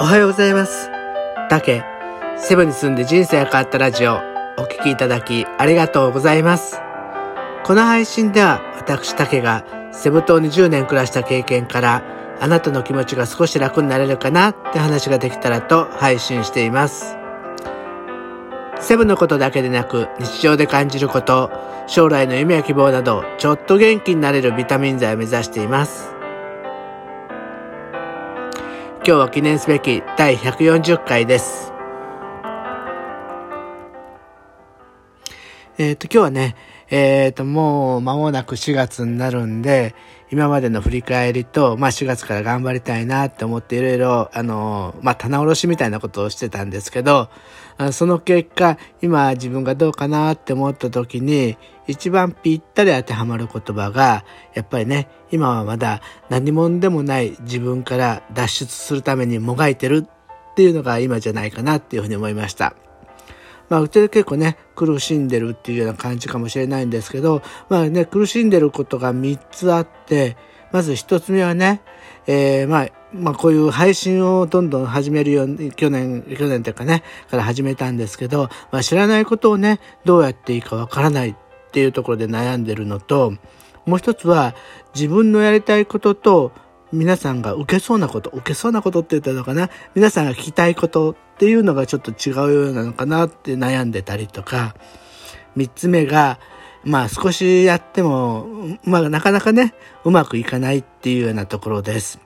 おはようございます。たけ、セブに住んで人生が変わったラジオ、お聴きいただきありがとうございます。この配信では私たけがセブ島に10年暮らした経験からあなたの気持ちが少し楽になれるかなって話ができたらと配信しています。セブのことだけでなく日常で感じること、将来の夢や希望などちょっと元気になれるビタミン剤を目指しています。今日は記念すべき第140回です。えっ、と、今日はね、えっ、ー、と、もう間もなく4月になるんで、今までの振り返りと、まあ4月から頑張りたいなって思っていろいろ、あの、まあ棚卸しみたいなことをしてたんですけど、その結果、今自分がどうかなって思った時に、一番ぴったり当てはまる言葉が、やっぱりね、今はまだ何者でもない自分から脱出するためにもがいてるっていうのが今じゃないかなっていうふうに思いました。まあ、うちで結構ね、苦しんでるっていうような感じかもしれないんですけど、まあね、苦しんでることが3つあって、まず1つ目はね、えー、まあ、まあこういう配信をどんどん始めるように、去年、去年というかね、から始めたんですけど、まあ知らないことをね、どうやっていいかわからないっていうところで悩んでるのと、もう一つは自分のやりたいことと皆さんが受けそうなこと、受けそうなことって言ったのかな？皆さんが聞きたいことっていうのがちょっと違うようなのかなって悩んでたりとか、三つ目が、まあ少しやっても、まあなかなかね、うまくいかないっていうようなところです。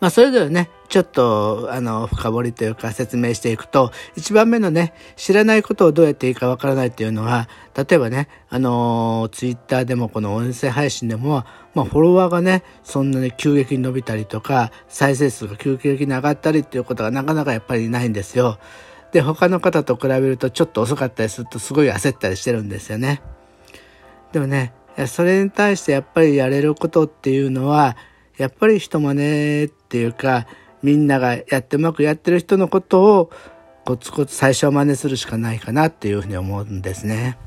まあそれぞれね、ちょっと、あの、深掘りというか説明していくと、一番目のね、知らないことをどうやっていいかわからないっていうのは、例えばね、あの、ツイッターでもこの音声配信でも、まあ、フォロワーがね、そんなに急激に伸びたりとか、再生数が急激に上がったりっていうことがなかなかやっぱりないんですよ。で、他の方と比べるとちょっと遅かったりするとすごい焦ったりしてるんですよね。でもね、それに対してやっぱりやれることっていうのは、やっぱり人真似っていうか、みんながやってうまくやってる人のことをコツコツ最初は真似するしかないかなっていうふうに思うんですね。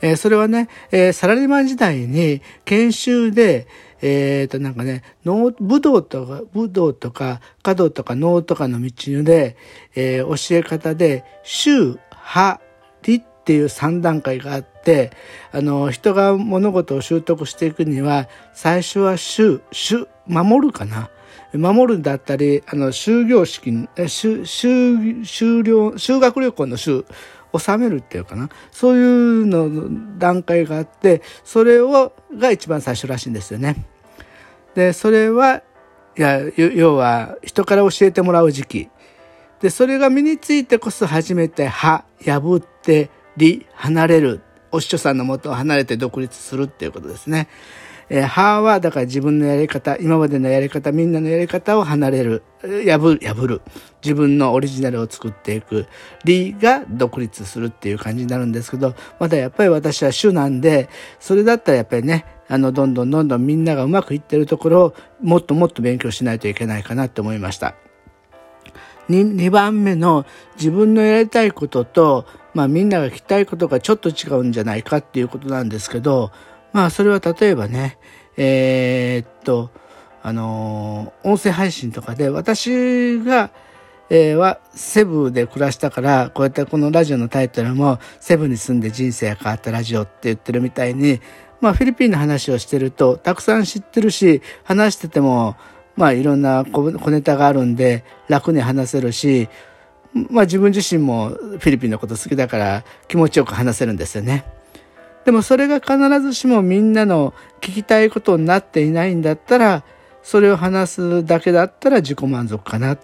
えー、それはね、えー、サラリーマン時代に研修で、えっ、と、なんかね、武道とか、武道とか、華道とか能とかの道で、えー、教え方で、宗、派、理っていう三段階があって、あの、人が物事を習得していくには、最初は宗、宗、守るかな。守るんだったり、あの、終業式、修、修、修了、修学旅行の修、収めるっていうかな。そういうの段階があって、それを、が一番最初らしいんですよね。で、それは、いや、要は、人から教えてもらう時期。で、それが身についてこそ初めて、歯、破って、理、離れる。お師匠さんのもとを離れて独立するっていうことですね。えー、ははだから自分のやり方、今までのやり方、みんなのやり方を離れる、破る、破る。自分のオリジナルを作っていく。りが独立するっていう感じになるんですけど、まだやっぱり私は主なんで、それだったらやっぱりね、あの、どんどんどんどんみんながうまくいってるところをもっともっと勉強しないといけないかなって思いました。2, 2番目の自分のやりたいことと、まあみんなが聞きたいことがちょっと違うんじゃないかっていうことなんですけど、まあそれは例えばね、えー、っと、あのー、音声配信とかで私が、えー、はセブで暮らしたから、こうやってこのラジオのタイトルもセブに住んで人生が変わったラジオって言ってるみたいに、まあフィリピンの話をしてるとたくさん知ってるし、話してても、まあいろんな小ネタがあるんで楽に話せるし、まあ自分自身もフィリピンのこと好きだから気持ちよく話せるんですよね。でもそれが必ずしもみんなの聞きたいことになっていないんだったら、それを話すだけだったら自己満足かな。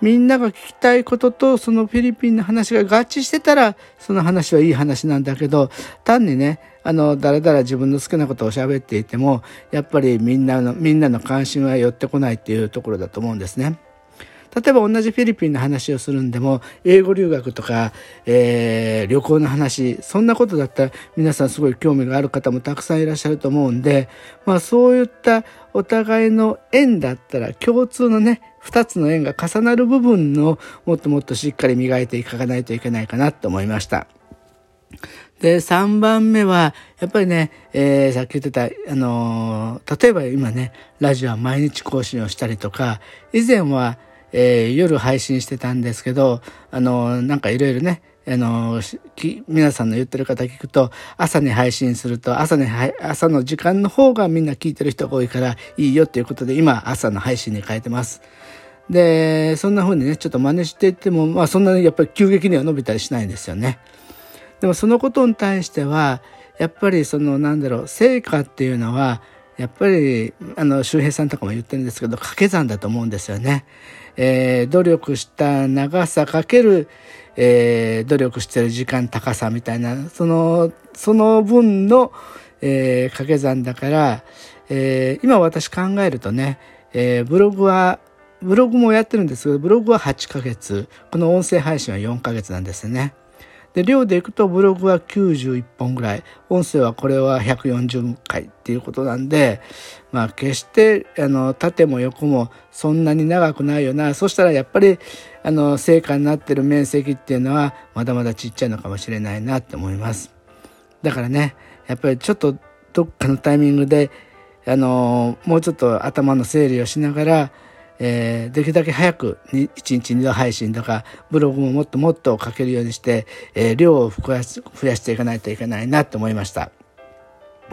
みんなが聞きたいこととそのフィリピンの話が合致してたら、その話はいい話なんだけど、単にね、あの、だらだら自分の好きなことを喋っていても、やっぱりみんなの、みんなの関心は寄ってこないっていうところだと思うんですね。例えば同じフィリピンの話をするんでも、英語留学とか、えー、旅行の話、そんなことだったら皆さんすごい興味がある方もたくさんいらっしゃると思うんで、まあそういったお互いの縁だったら共通のね、二つの縁が重なる部分のもっともっとしっかり磨いていかないといけないかなと思いました。で、3番目は、やっぱりね、えー、さっき言ってた、あのー、例えば今ね、ラジオは毎日更新をしたりとか、以前は、えー、夜配信してたんですけど、あの、なんかいろいろね、あの、皆さんの言ってる方聞くと、朝に配信すると、朝に、朝の時間の方がみんな聞いてる人が多いからいいよっていうことで、今、朝の配信に変えてます。で、そんな風にね、ちょっと真似していっても、まあそんなにやっぱり急激には伸びたりしないんですよね。でもそのことに対しては、やっぱりそのなんだろう、成果っていうのは、やっぱり、あの、周平さんとかも言ってるんですけど、掛け算だと思うんですよね。えー、努力した長さかける、えー、努力してる時間高さみたいな、その、その分の、えー、掛け算だから、えー、今私考えるとね、えー、ブログはブログもやってるんですけど、ブログは8ヶ月、この音声配信は4ヶ月なんですね。で、量でいくとブログは91本ぐらい、音声はこれは140回っていうことなんで、まあ決して、あの、縦も横もそんなに長くないよな。そしたらやっぱり、あの、成果になってる面積っていうのはまだまだちっちゃいのかもしれないなって思います。だからね、やっぱりちょっとどっかのタイミングで、あの、もうちょっと頭の整理をしながら、えー、できるだけ早く1日2度配信とかブログももっともっと書けるようにして、えー、量を増や増やしていかないといけないなと思いました。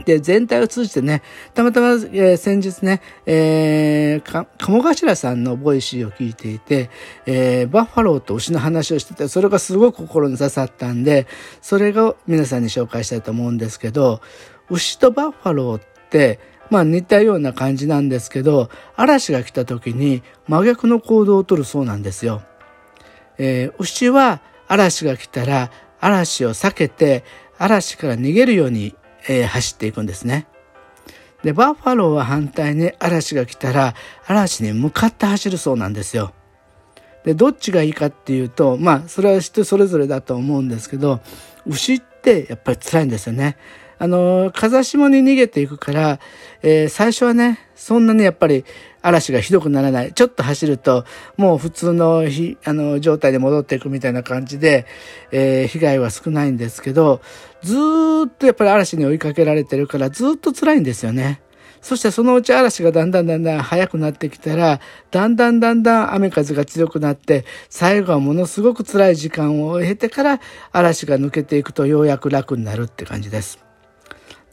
で、全体を通じてね、たまたま、えー、先日ね、えー、か、鴨頭さんのボイシーを聞いていて、えー、バッファローと牛の話をしてて、それがすごく心に刺さったんで、それが皆さんに紹介したいと思うんですけど、牛とバッファローって、まあ似たような感じなんですけど、嵐が来た時に真逆の行動をとるそうなんですよ。えー、牛は嵐が来たら嵐を避けて嵐から逃げるように、えー、走っていくんですね。で、バッファローは反対に嵐が来たら嵐に向かって走るそうなんですよ。で、どっちがいいかっていうと、まあ、それは人それぞれだと思うんですけど、牛ってやっぱり辛いんですよね。あの、風下に逃げていくから、えー、最初はね、そんなにやっぱり嵐がひどくならない。ちょっと走ると、もう普通のひあの状態で戻っていくみたいな感じで、えー、被害は少ないんですけど、ずっとやっぱり嵐に追いかけられてるから、ずっと辛いんですよね。そしてそのうち嵐がだんだんだんだん速くなってきたら、だんだんだんだん雨風が強くなって、最後はものすごく辛い時間を経てから嵐が抜けていくとようやく楽になるって感じです。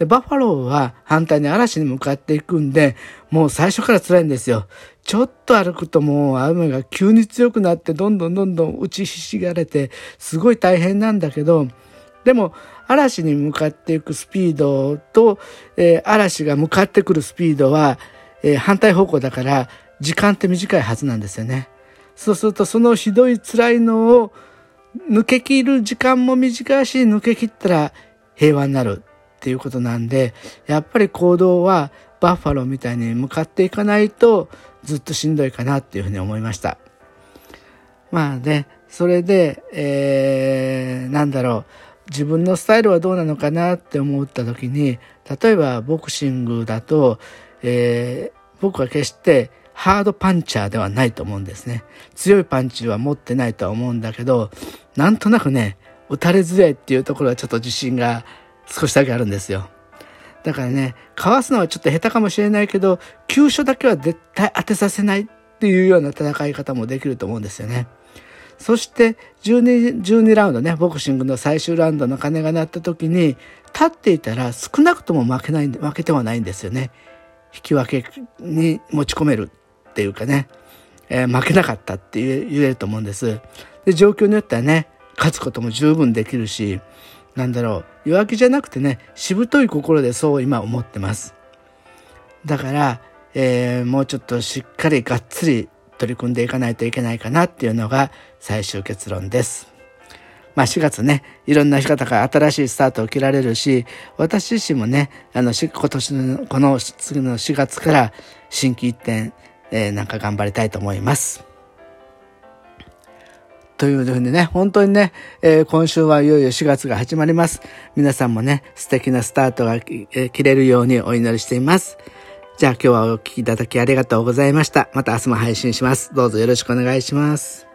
で、バファローは反対に嵐に向かっていくんで、もう最初から辛いんですよ。ちょっと歩くともう雨が急に強くなって、どんどんどんどん打ちひしがれて、すごい大変なんだけど、でも、嵐に向かっていくスピードと、えー、嵐が向かってくるスピードは、えー、反対方向だから、時間って短いはずなんですよね。そうすると、そのひどい辛いのを抜け切る時間も短いし、抜け切ったら平和になる。っていうことなんで、やっぱり行動はバッファローみたいに向かっていかないとずっとしんどいかなっていうふうに思いました。まあね、それで、えー、なんだろう、自分のスタイルはどうなのかなって思った時に、例えばボクシングだと、えー、僕は決してハードパンチャーではないと思うんですね。強いパンチは持ってないとは思うんだけど、なんとなくね、打たれづらいっていうところはちょっと自信が少しだけあるんですよ。だからね、かわすのはちょっと下手かもしれないけど、急所だけは絶対当てさせないっていうような戦い方もできると思うんですよね。そして12、12ラウンドね、ボクシングの最終ラウンドの鐘が鳴った時に、立っていたら少なくとも負けない、負けてはないんですよね。引き分けに持ち込めるっていうかね、えー、負けなかったって言えると思うんです。で、状況によってはね、勝つことも十分できるし、なんだろう。弱気じゃなくてねしぶとい心でそう今思ってます。だから、えー、もうちょっとしっかりがっつり取り組んでいかないといけないかなっていうのが最終結論です。まあ4月ね、いろんな方が新しいスタートを切られるし、私自身もね、あの、今年の、この次の4月から新規一点、えー、なんか頑張りたいと思います。というふうにね、本当にね、えー、今週はいよいよ4月が始まります。皆さんもね、素敵なスタートが、えー、切れるようにお祈りしています。じゃあ今日はお聴きいただきありがとうございました。また明日も配信します。どうぞよろしくお願いします。